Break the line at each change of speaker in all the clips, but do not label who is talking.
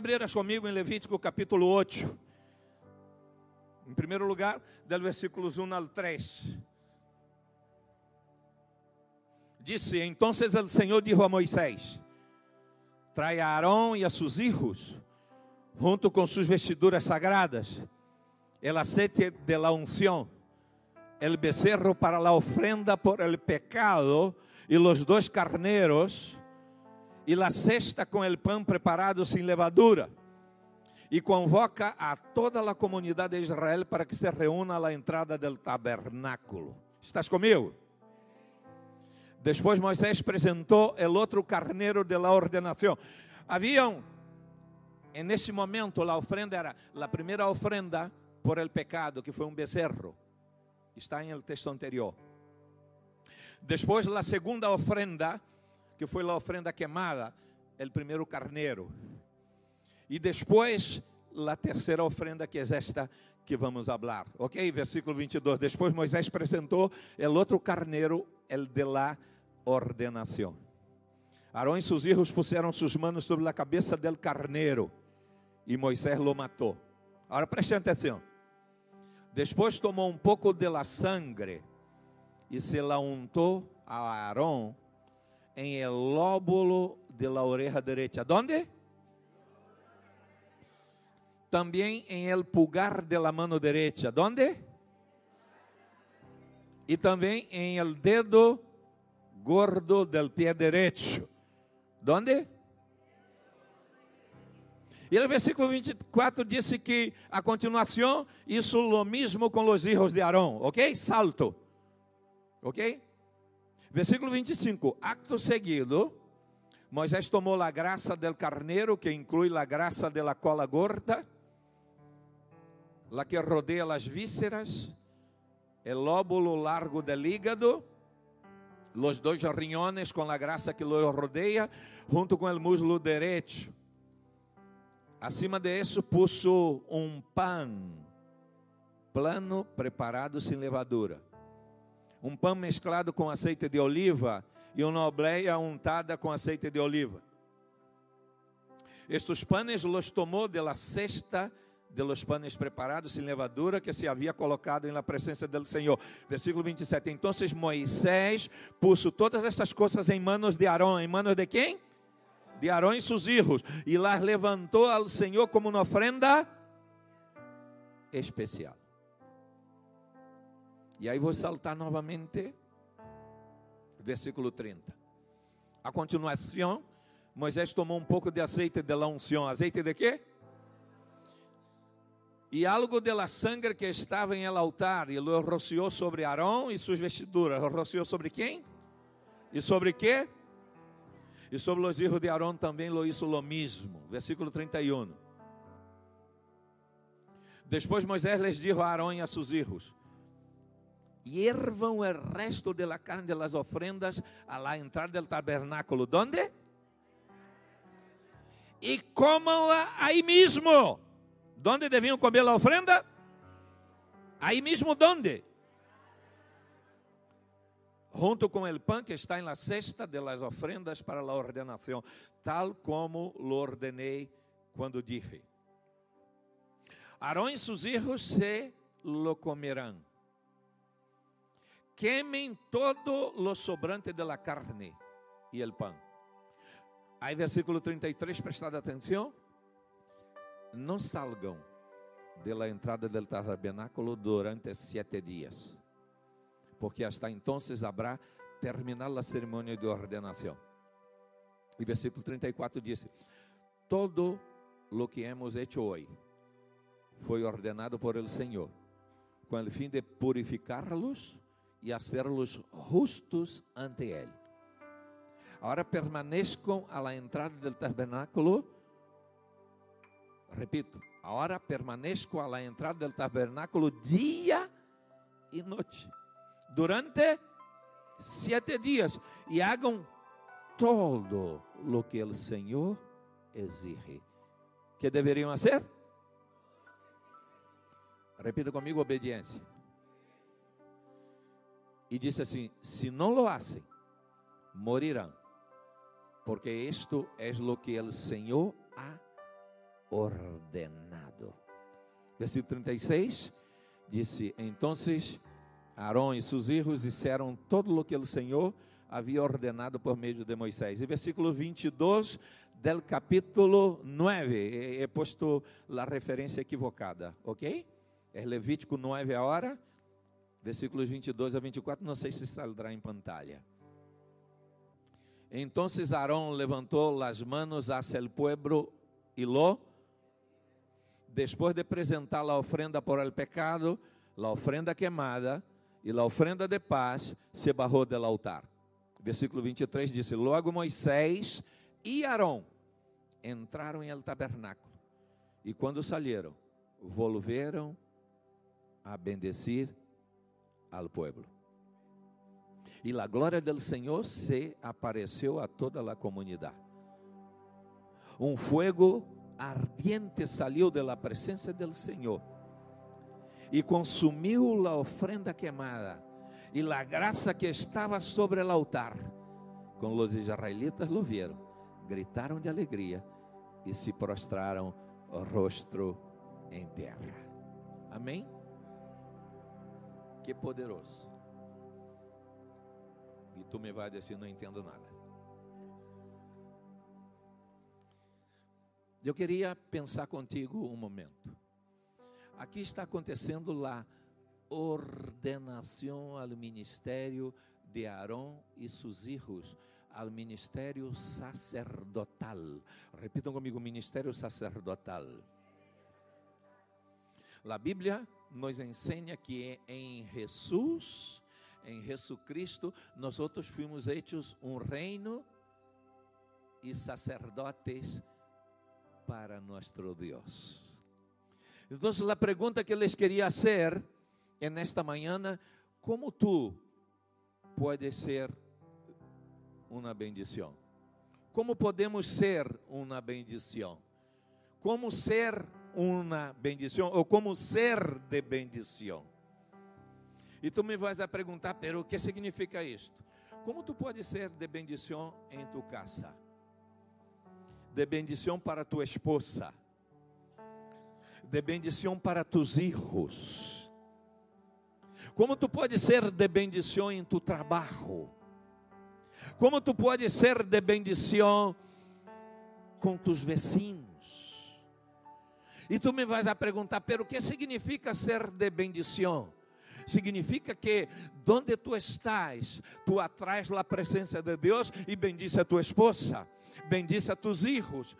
Abrieras comigo em Levítico capítulo 8. Em primeiro lugar, del versículos 1 al 3. Disse: Entonces el Senhor dijo a Moisés: Trae a Aarón e a sus hijos, junto com suas vestiduras sagradas, el aceite de la unción, el becerro para la ofrenda por el pecado, e los dois carneros, e la cesta com el pão preparado sem levadura. E convoca a toda a comunidade de Israel para que se reúna à entrada del tabernáculo. Estás comigo? Depois Moisés apresentou o outro carneiro de la ordenação. Haviam, nesse momento, a ofrenda era a primeira ofrenda por el pecado, que foi um becerro. Está em el texto anterior. Depois, a segunda ofrenda, que foi a ofrenda queimada, o primeiro carneiro. E depois, a terceira ofrenda, que é esta que vamos falar. Ok? Versículo 22. Depois Moisés apresentou o outro carneiro, el de la ordenação. Arão e seus filhos puseram suas mãos sobre a cabeça del carneiro e Moisés lo matou. Agora preste atenção. Depois tomou um pouco de la sangre e se la untou a Arão em el lóbulo de la oreja derecha. ¿Dónde? Também em el pulgar de la mano derecha. ¿Dónde? E também em el dedo gordo del pie derecho. ¿Dónde? E o versículo 24 disse que a continuação, isso o mesmo com os filhos de Arão, ok? Salto, ok? Versículo 25: Acto seguido, Moisés tomou a graça del carneiro, que inclui a graça de la cola gorda, la que rodeia as vísceras, el lóbulo largo del hígado, los dois riñones com a graça que lo rodeia, junto com o muslo derecho. Acima de isso puso um pão plano preparado sem levadura. Um pão mesclado com azeite de oliva e uma obleia untada com azeite de oliva. Estes panes los tomou de la cesta de los panes preparados sem levadura que se havia colocado em la presença del Senhor. Versículo 27. Então Moisés puso todas estas coisas em manos de Arão. Em manos de quem? De Arão e seus filhos. E las levantou ao Senhor como uma ofrenda especial. E aí vou saltar novamente. Versículo 30. A continuação, Moisés tomou um pouco de azeite de la unção. Azeite de quê? e algo de la sangre que estava em el altar, e lo rociou sobre Arão e suas vestiduras. Rociou sobre quem? E sobre quê? E sobre os filhos de Arão também lo hizo lo mismo. Versículo 31. Depois Moisés les dijo a Arão e a seus filhos: Hiervan el resto de la carne de las ofrendas a la entrada del tabernáculo. ¿Dónde? E comam-la aí mesmo ¿Dónde deviam comer a ofrenda? Aí mesmo donde? Junto com o pão que está em la cesta de las ofrendas para la ordenação, tal como lo ordenei quando dije. Arão e seus filhos se lo comerão. Quemen todo lo sobrante de la carne e el pão. Aí versículo 33, prestado atenção não salgam de la entrada del tabernáculo durante sete dias, porque hasta entonces habrá terminar a cerimônia de ordenação. E versículo 34 diz: Todo lo que hemos hecho hoy foi ordenado por el Senhor, com o fim de purificar-los e hacerlos justos ante Ele. Agora permaneçam a la entrada del tabernáculo repito, agora permanezco a la entrada del tabernáculo dia e noite, durante sete dias, e hagam todo lo que o Senhor exige. Que deveriam fazer? Repita comigo: obediência. E disse assim: se não lo hacen, morirão, porque isto é lo que o Senhor ha ordenado. Versículo 36 disse: Então Arão e seus filhos disseram todo o que o Senhor havia ordenado por meio de Moisés. E versículo 22 del capítulo 9, he posto a referência equivocada, ok? É Levítico 9 agora, versículos 22 a 24, não sei se saldrá em pantalla. Então Arão levantou as manos hacia el pueblo e lo, depois de apresentar a ofrenda por el pecado, a ofrenda queimada e a ofrenda de paz, se barrou del altar. Versículo 23 disse: Logo Moisés e Arão entraram em el tabernáculo, e quando saíram, volveram a bendecir al pueblo. E a glória do Senhor se apareceu a toda a comunidade. Um fogo ardiente saiu da presença do Senhor e consumiu a ofrenda queimada e a graça que estava sobre o altar. Quando os israelitas lo vieram, gritaram de alegria e se prostraram rosto em terra. Amém? Que poderoso. E tu me vai dizer, não entendo nada. Eu queria pensar contigo um momento. Aqui está acontecendo lá ordenação ao ministério de Arão e seus filhos, ao ministério sacerdotal. Repitam comigo: ministério sacerdotal. A Bíblia nos ensina que em Jesus, em Jesus Cristo, nós fomos hechos um reino e sacerdotes para nosso Deus. Então, a pergunta que les queria fazer en esta mañana, como tu puedes ser uma bendição? Como podemos ser uma bendição? Como ser uma bendição ou como ser de bendição? E tu me vais a perguntar, pero o que significa isto? Como tu pode ser de bendição em tu casa? De bendição para tua esposa? De bendição para tus hijos? Como tu pode ser de bendição em tu trabalho? Como tu pode ser de bendição com tus vecinos? E tu me vais a perguntar, pero que significa ser de bendição? Significa que donde tu estás, tu atrás a presença de Deus e bendice a tua esposa, bendice a tus hijos.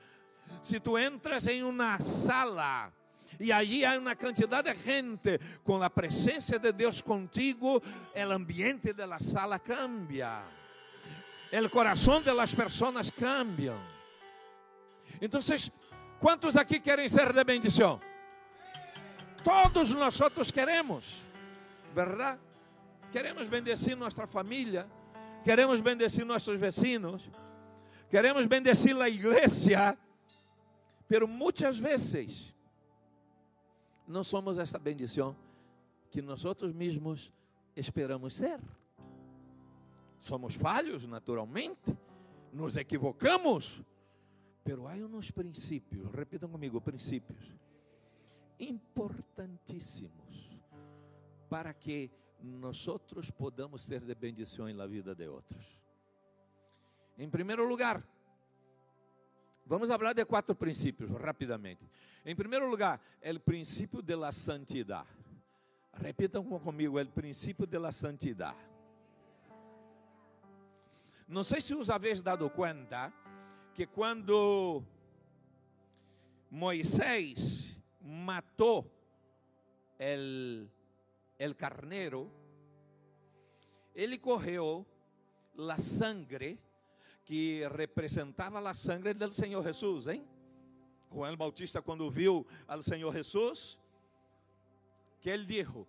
Se tu entras em uma sala, e allí há uma quantidade de gente com a presença de Deus contigo, o ambiente de la sala cambia, o coração de las personas cambiam. Então, quantos aqui querem ser de bendição? Todos nós outros queremos, verdade? Queremos bendecir nossa família, queremos bendecir nossos vecinos, queremos bendecir a igreja, pero muitas vezes não somos esta bendição que nós outros mesmos esperamos ser. Somos falhos, naturalmente, nos equivocamos, pero há uns princípios, repitam comigo, princípios importantíssimos para que nós outros podamos ser de bendição na vida de outros. Em primeiro lugar, vamos falar de quatro princípios rapidamente. Em primeiro lugar, é o princípio de la santidade. Repitam comigo, é o princípio de la santidade. Não sei se os habéis dado conta que quando Moisés matou el, el carneiro, ele correu a sangre que representava a sangre do Senhor Jesus, hein? Juan Bautista, quando viu ao Senhor Jesus, que ele disse: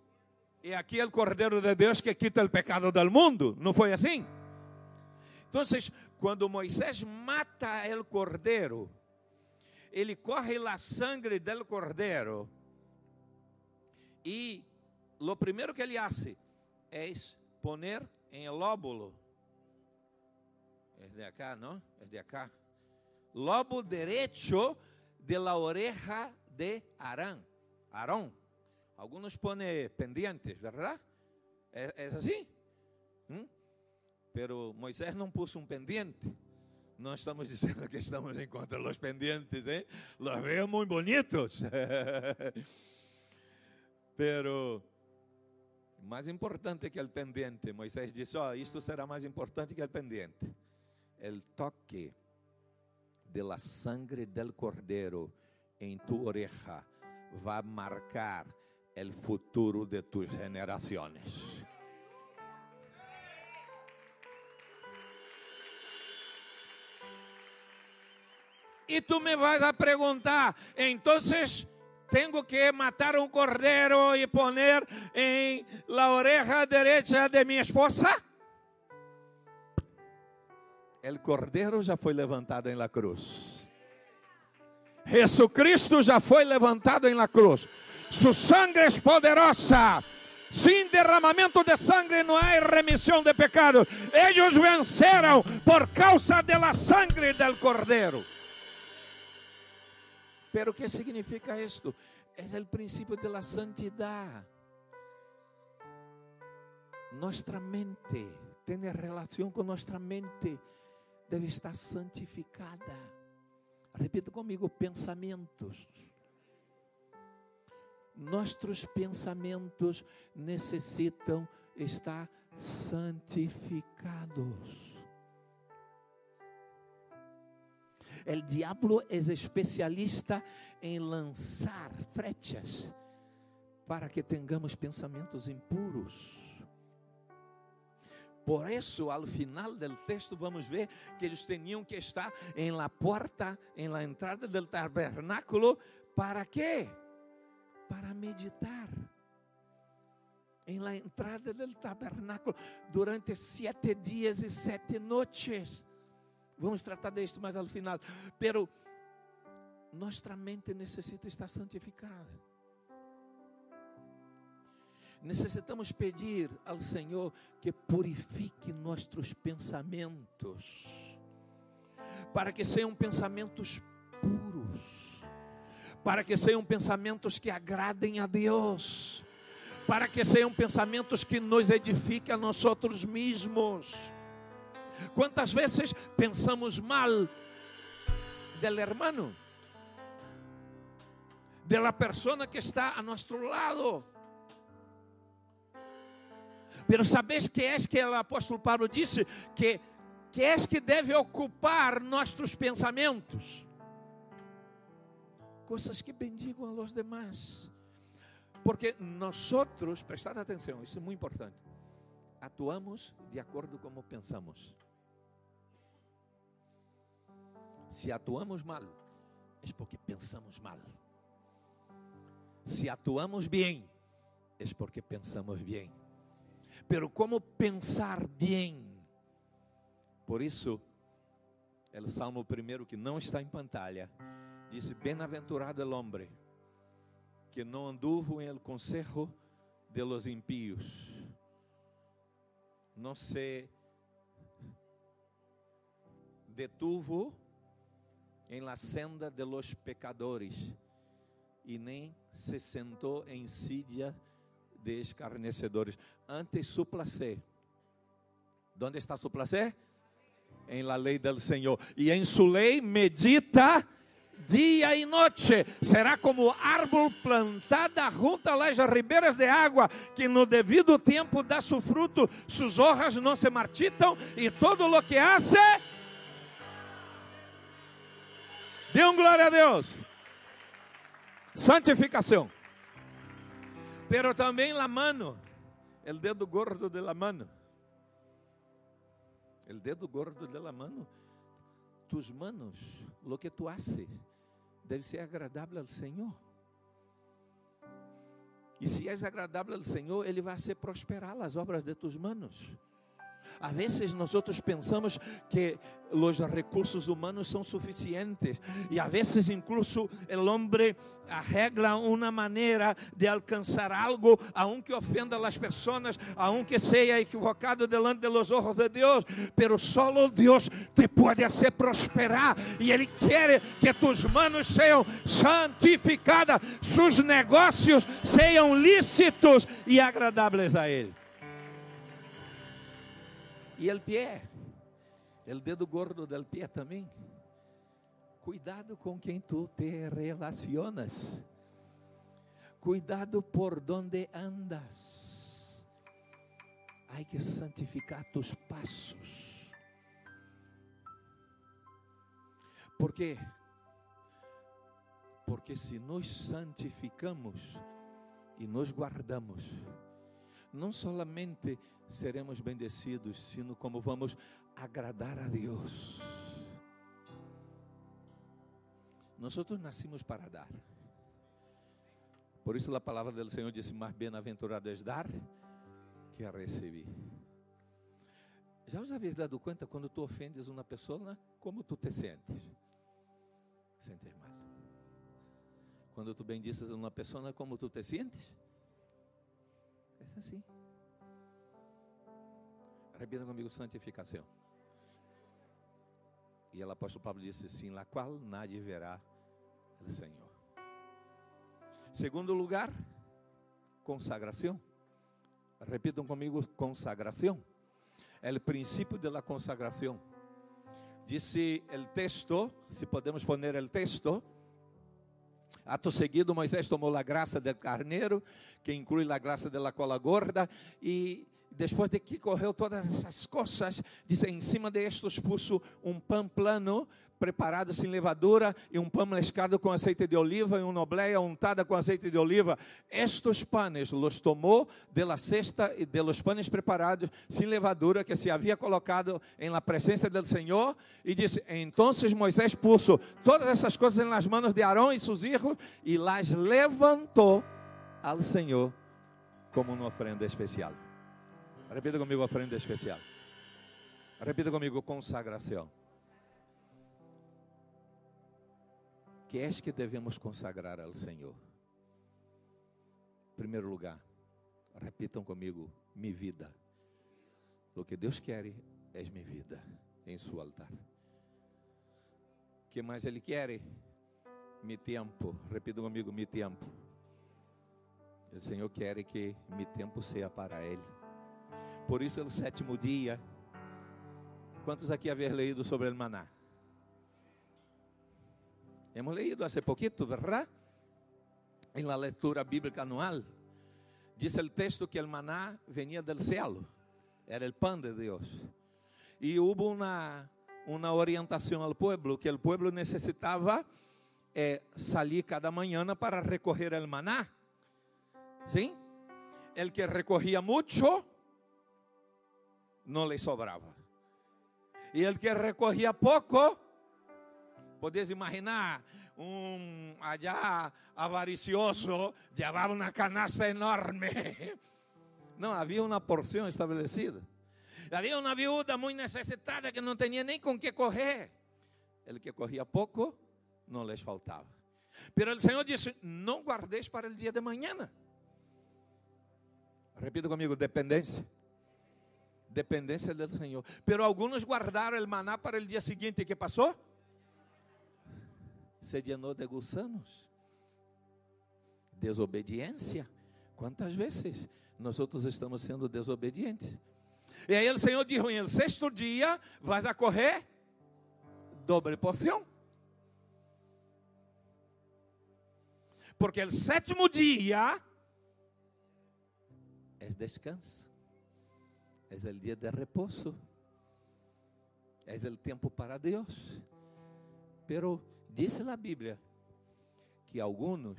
E aqui é o Cordeiro de Deus que quita o pecado do mundo. Não foi assim? Então, quando Moisés mata o cordeiro, ele corre a sangre do cordeiro e lo primeiro que ele hace é poner em el lóbulo. É de acá, não? É de acá. Lobo derecho de la oreja de Arán. Aarón. Algunos pone pendientes, ¿verdad? ¿Es, es así? ¿Mm? Pero Moisés não puso um pendiente. Não estamos dizendo que estamos em contra dos pendientes, ¿eh? Los veo muy bonitos. Pero mais importante que o pendiente, Moisés disse: Ó, oh, isto será mais importante que o pendiente. El toque de la sangre del cordero em tu oreja vai marcar o futuro de tus gerações. E tu me vas a perguntar, então tenho que matar um cordeiro e poner em la oreja derecha de minha esposa? El cordeiro já foi levantado em la cruz. Jesucristo já foi levantado em la cruz. Su sangre é poderosa. Sin derramamento de sangre não há remissão de pecados. Eles venceram por causa de la sangre del cordeiro. Pero ¿qué significa esto? Es el principio de la santidad. Nuestra mente tiene relación con nuestra mente, debe estar santificada. Repita comigo: pensamentos. Nossos pensamentos necessitam estar santificados. El diablo es especialista em lançar frechas para que tenhamos pensamentos impuros. Por isso, ao final do texto, vamos ver que eles tinham que estar em la porta, em la entrada do tabernáculo, para quê? Para meditar. Em la entrada do tabernáculo, durante sete dias e sete noites. Vamos tratar disto mais ao final. Pero nossa mente necessita estar santificada. Necessitamos pedir ao Senhor que purifique nossos pensamentos, para que sejam pensamentos puros, para que sejam pensamentos que agradem a Deus, para que sejam pensamentos que nos edifiquem a nós mesmos ¿Cuántas veces pensamos mal del hermano? De la persona que está a nuestro lado. Pero sabes que es que o apóstolo Paulo disse que que es que deve ocupar nossos pensamentos? Coisas que bendigam a los demás. Porque nós, prestar atenção, isso é muito importante. Atuamos de acordo com como pensamos. Se atuamos mal, é porque pensamos mal. Se atuamos bem, é porque pensamos bem. Pero como pensar bem? Por isso, o Salmo primeiro que não está em pantalha, disse: Bem-aventurado el hombre que não anduvo em el consejo de los impíos, não se detuvo em la senda de los pecadores e nem se sentou em sídia de escarnecedores. Antes su placer. ¿Dónde está su placer? Em la lei del Senhor. E em su lei medita dia e noite. Será como árvore plantada junto a las ribeiras de água, que no devido tempo dá su fruto, sus hojas não se marchitam, e todo lo que hace Dê um glória a Deus. Santificação. Pero também la mano, el dedo gordo de la mano. El dedo gordo de la mano. Tus manos, lo que tu haces, deve ser agradável ao Senhor. E se és agradável ao Senhor, Ele vai ser prosperar as obras de tus manos. A vezes nós pensamos que os recursos humanos são suficientes e a vezes incluso o homem arregla uma maneira de alcançar algo, aunque ofenda as pessoas, aunque seja equivocado delante de los ojos de Deus, pero solo Deus te pode fazer prosperar e Ele quer que tus manos sejam santificadas, seus negócios sejam lícitos e agradáveis a Ele. E o pé, o dedo gordo del pé também. Cuidado com quem tu te relacionas. Cuidado por donde andas. Hay que santificar tus passos. Por quê? Porque se nos santificamos e nos guardamos, não solamente seremos bendecidos, sino como vamos agradar a Deus. Nós nascimos para dar. Por isso a palavra do Senhor disse: Mais bem-aventurado és dar que a receber. Já os haveis dado conta quando tu ofendes uma pessoa, como tu te sentes? Sentes mal. Quando tu bendices uma pessoa, como tu te sentes? É assim. Repita comigo santificação. E o apóstolo Pablo disse assim: La qual nadie verá o Senhor. Segundo lugar, consagração. Repitam comigo: consagração. É o princípio da consagração. Disse o texto, se podemos poner o texto. Ato seguido, Moisés tomou a graça del carneiro, que inclui a graça de la cola gorda, e depois de que correu todas essas coisas, diz: em cima de estes puso um pão plano, preparado sem levadura, e um pão mescado com azeite de oliva, e uma obleia untada com azeite de oliva. Estes panes los tomou de la cesta e de los panes preparados sem levadura que se havia colocado em la presença del Senhor, e disse: Então Moisés puso todas essas coisas nas mãos de Arão e seus filhos, e las levantou ao Senhor como uma ofrenda especial. Repita comigo ofrenda especial. Repita comigo consagração. Que é que devemos consagrar ao Senhor? Em primeiro lugar, repitam comigo, minha vida. O que Deus quer é minha vida em seu altar. O que mais Ele quer? Mi tempo. Repita comigo, mi tempo. O Senhor quer que mi tempo seja para Ele. Por isso, é o sétimo dia. Quantos aqui haver leído sobre o maná? Hemos leído hace poquito, ¿verdad? En la lectura bíblica anual. Dice el texto que el maná venía del cielo. Era el pan de Dios. Y hubo una, una orientación al pueblo, que el pueblo necesitaba eh, salir cada mañana para recoger el maná. ¿Sí? El que recogía mucho, não lhe sobrava. E ele que recorria pouco, podes imaginar, um allá avaricioso levava uma canasta enorme. Não, havia uma porção estabelecida. Havia uma viúva muito necessitada que não tinha nem com que correr. Ele que corria pouco, não lhes faltava. Pero o Senhor disse: Não guardeis para o dia de manhã. Repita comigo: dependência dependência do Senhor. Pero alguns guardaram o maná para o dia seguinte. que passou? Se llenou de gusanos. Desobediência. Quantas vezes nós outros estamos sendo desobedientes? E aí o Senhor dijo: em el sexto dia vas a correr doble porção. Porque o sétimo dia é descanso é o dia de repouso, é o tempo para Deus. Pero disse a Bíblia que alguns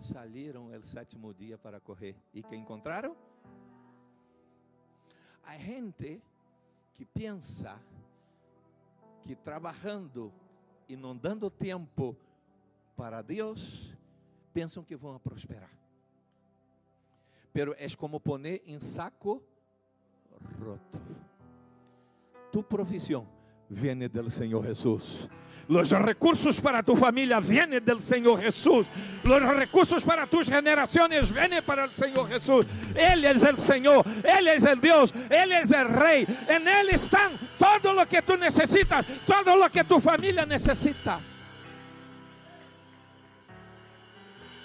saíram el sétimo dia para correr e que encontraram a gente que pensa que trabalhando e não dando tempo para Deus, pensam que vão prosperar. Pero é como poner em saco roto. tu profesión viene del Señor Jesús. Los recursos para tu familia vienen del Señor Jesús. Los recursos para tus generaciones vienen para el Señor Jesús. Él es el Señor, Él es el Dios, Él es el Rey. En Él están todo lo que tú necesitas, todo lo que tu familia necesita.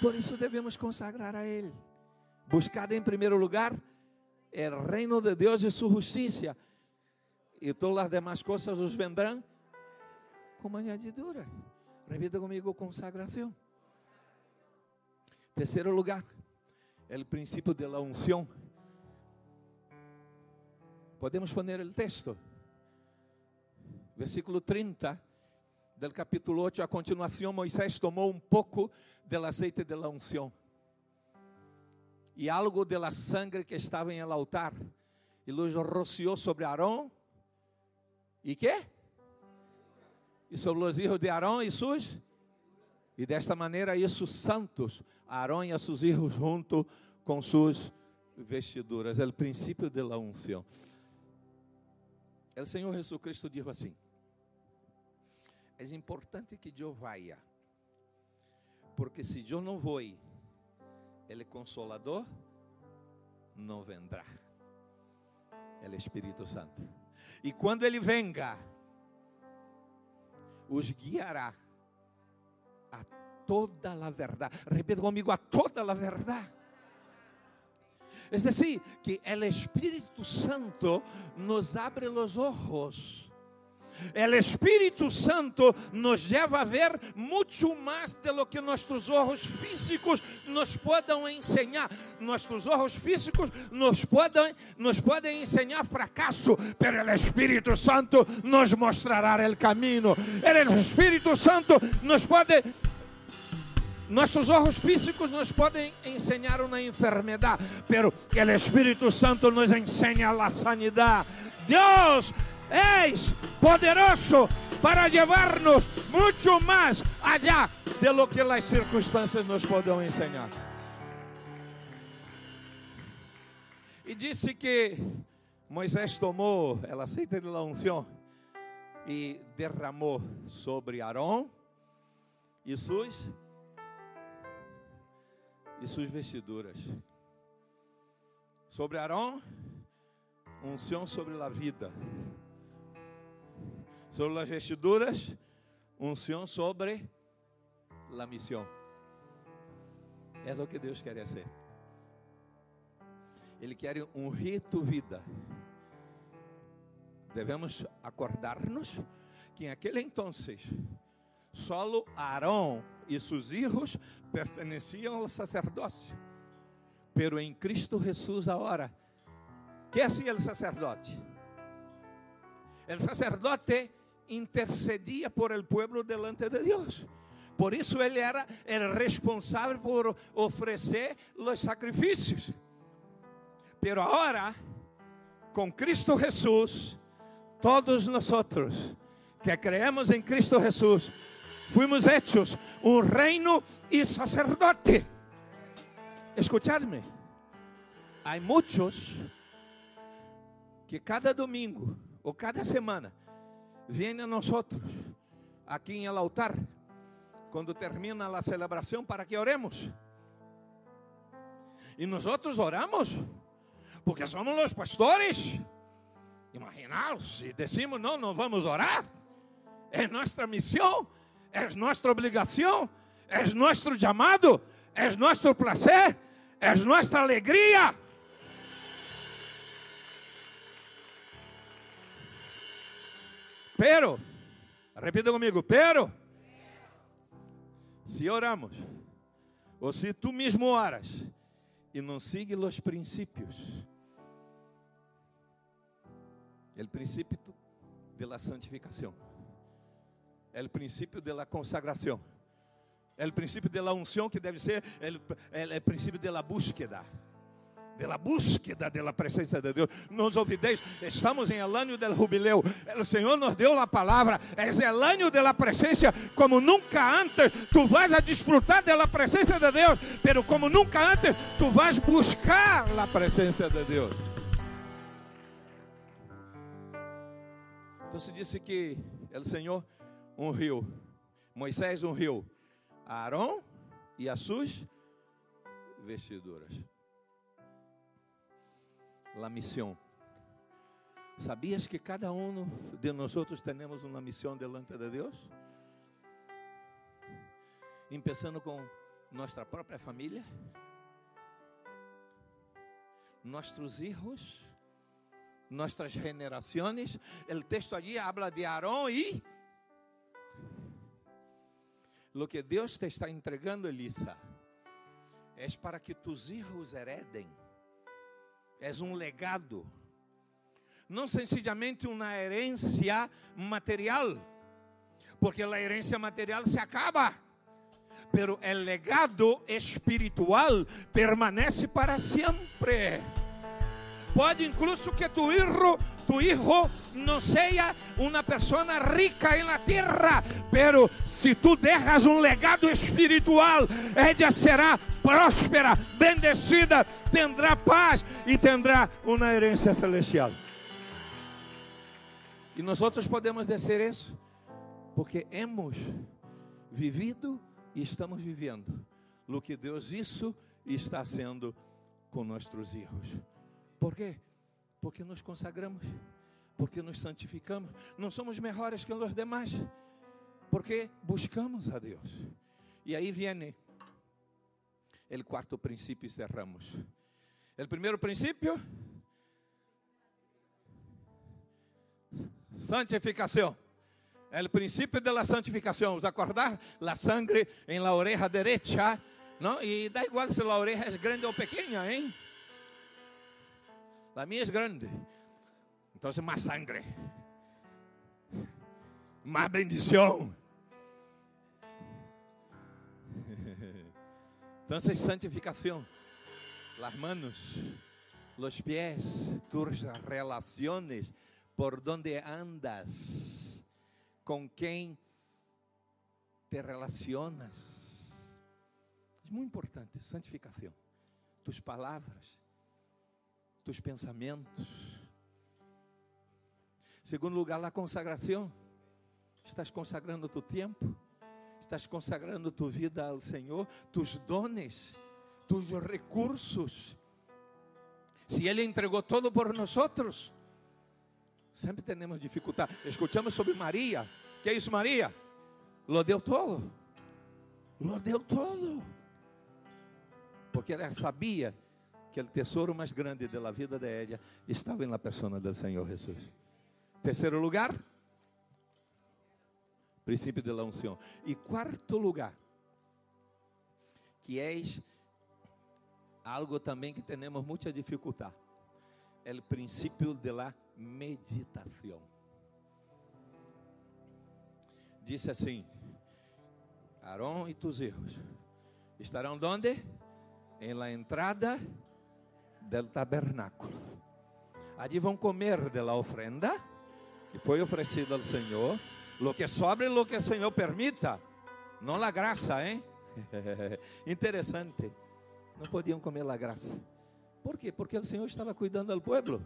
Por isso devemos consagrar a Ele. Buscar em primeiro lugar o reino de Deus e sua justiça. E todas as demais coisas os vendrão como añadidura. Repita comigo consagração. Terceiro lugar, o princípio da unção. Podemos poner o texto. Versículo 30 del capítulo 8, a continuação, Moisés tomou um pouco del aceite de la unção e algo de la sangre que estava em el altar. E los rociou sobre Arão e quê? E sobre os filhos de Arão e sus? E desta maneira isso santos Arão e seus filhos junto com suas vestiduras, é o princípio de la unção. O Senhor Jesus Cristo disse assim: é importante que eu vá, porque se eu não vou, ele consolador não vendrá. Ele é Espírito Santo. E quando ele venga, os guiará a toda a verdade. Repita comigo, a toda a verdade. É decir, que o Espírito Santo nos abre os olhos El Espírito Santo nos leva a ver muito mais de lo que nossos olhos físicos nos podem ensinar. Nossos olhos físicos nos podem, nos podem ensinar fracasso, pero o Espírito Santo nos mostrará o caminho. O Espírito Santo nos pode nossos olhos físicos nos podem ensinar uma enfermidade, pero o Espírito Santo nos ensina a sanidade. Deus és poderoso para llevarnos mucho más allá de lo que las circunstancias nos podem ensinar. E disse que Moisés tomou el aceite de la unción e derramou sobre Arão e suas e suas vestiduras. Sobre Arão, unção sobre a vida sobre as vestiduras, unção sobre a missão. É o que Deus quer fazer. Ele quer um rito vida. Devemos acordar-nos que em aquele entonces solo Arão e seus filhos perteneciam ao sacerdócio. Pero em Cristo Jesus agora, que hacía o sacerdote? O sacerdote intercedia por el pueblo delante de Dios. Por isso ele era o responsável por oferecer os sacrifícios. Pero agora, com Cristo Jesus, todos nós que creemos em Cristo Jesus, fuimos hechos um reino e sacerdote. Escuchadme, há muitos que cada domingo ou cada semana viene a nosotros aquí en el altar cuando termina la celebración para que oremos. Y nosotros oramos porque somos los pastores. Imaginaos si decimos no, no vamos a orar. Es nuestra misión, es nuestra obligación, es nuestro llamado, es nuestro placer, es nuestra alegría. Pero, repita comigo, pero, se oramos, ou se tu mesmo oras e não sigue os princípios, o princípio de la santificação, o princípio de la consagração, o princípio de la unção que deve ser o princípio de la búsqueda de la búsqueda de la presencia de Dios. Nos olvidéis, estamos en el año del jubileo. El Señor nos dio la palabra. Es el año de la presencia como nunca antes. Tú vas a disfrutar de la presencia de Dios, pero como nunca antes, tú vas a buscar la presencia de Dios. Então se disse que o Senhor ungiu, Moisés ungiu a Arão e as suas vestiduras. La missão. ¿Sabias que cada um de nós temos uma missão delante de Deus? Começando com nossa própria família, nossos filhos, nossas generações. O texto allí habla de Arão e lo que Deus te está entregando, Elisa, é para que tus hijos heredem. É um legado, não sencillamente uma herência material, porque a herência material se acaba, pero el legado espiritual permanece para sempre. Pode incluso que tu hijo, tu hijo no sea una persona rica en la tierra, pero si tú dejas un legado espiritual, ella será próspera, bendecida, tendrá paz e tendrá uma herança celestial. E nós podemos dizer isso porque hemos vivido e estamos vivendo o que Deus isso está sendo com nossos filhos. Por quê? Porque nos consagramos, porque nos santificamos. Não somos melhores que os demais, porque buscamos a Deus. E aí vem o quarto princípio e cerramos. O primeiro princípio, santificação. O princípio da santificação. Os acordar la sangre em la oreja derecha. Não? E dá igual se a oreja é grande ou pequena, hein? La mía es grande. Entonces más sangre. Más bendición. Entonces santificación. Las manos, los pies, tus relaciones, por donde andas, con quién te relacionas. Es muy importante, santificación. Tus palabras, tus pensamentos. Segundo lugar, a consagração. Estás consagrando tu tempo, estás consagrando tu vida ao Senhor, tus dones, tus recursos. Se Ele entregou todo por nós, sempre temos dificuldade. Escutamos sobre Maria. Que é isso, Maria? Lo deu todo. Lo deu todo. Porque ela sabia que o tesouro mais grande da vida de ella estava na persona do Senhor Jesus. Terceiro lugar, princípio de la unção. E quarto lugar, que é algo também que temos muita dificuldade, é o princípio de la meditação. Disse assim: Arão e tus hijos estarão onde? Em la entrada del tabernáculo. Allí vão comer de la ofrenda que foi oferecida ao Senhor, lo que sobre lo que o Senhor permita, não la graça, hein? Interessante. Não podiam comer la graça. Por quê? Porque o Senhor estava cuidando do povo.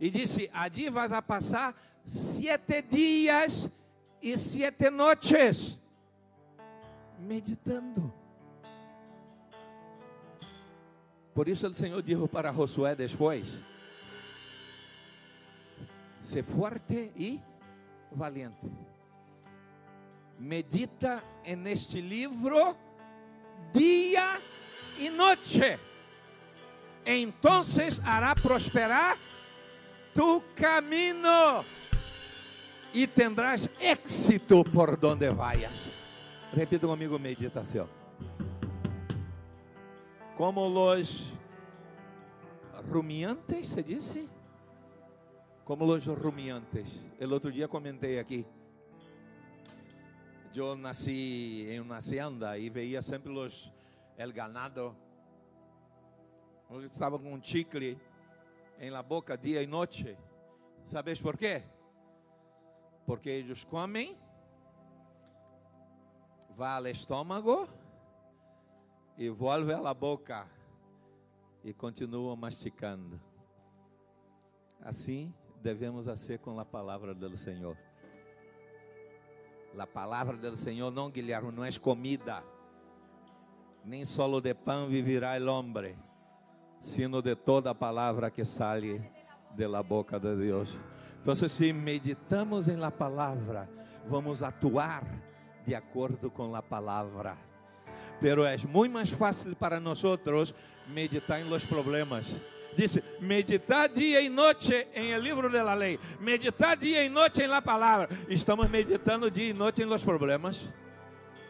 E disse: Allí vas a passar sete dias e sete noites meditando. Por isso o Senhor disse para Josué depois: Se forte e valiente. Medita neste livro dia e noite. Então hará prosperar tu caminho e tendrás éxito por donde vayas. Repita comigo meditação como los rumiantes, se disse? Como los rumiantes. El outro dia comentei aqui. Eu nasci em uma hacienda e veia sempre los, el ganado. Eu estava com um chicle em la boca dia e noite. Sabes por quê? Porque eles comem, vai ao estômago e volve à boca e continua masticando. Assim devemos ser com a palavra do Senhor. A palavra do Senhor, não, Guilherme, não é comida. Nem solo de pão vivirá o homem, sino de toda a palavra que sale de la boca de Deus. Então, se meditamos em la palavra, vamos atuar de acordo com a palavra. Pero é muito mais fácil para nós meditar em los problemas. Dice, meditar dia e noite em el livro de la lei. Meditar dia e noite em la palavra. Estamos meditando dia e noite em los problemas.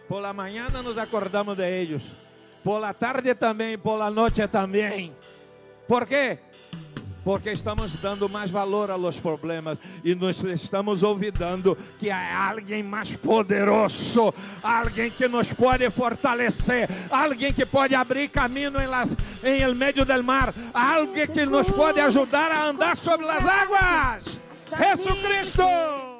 Por la mañana nos acordamos de ellos. Por la tarde também, por la noite também. ¿Por quê? Porque estamos dando mais valor aos problemas e nós estamos olvidando que há alguém mais poderoso, alguém que nos pode fortalecer, alguém que pode abrir caminho em, las, em el meio do mar, alguém que nos pode ajudar a andar sobre as águas. Jesus Cristo!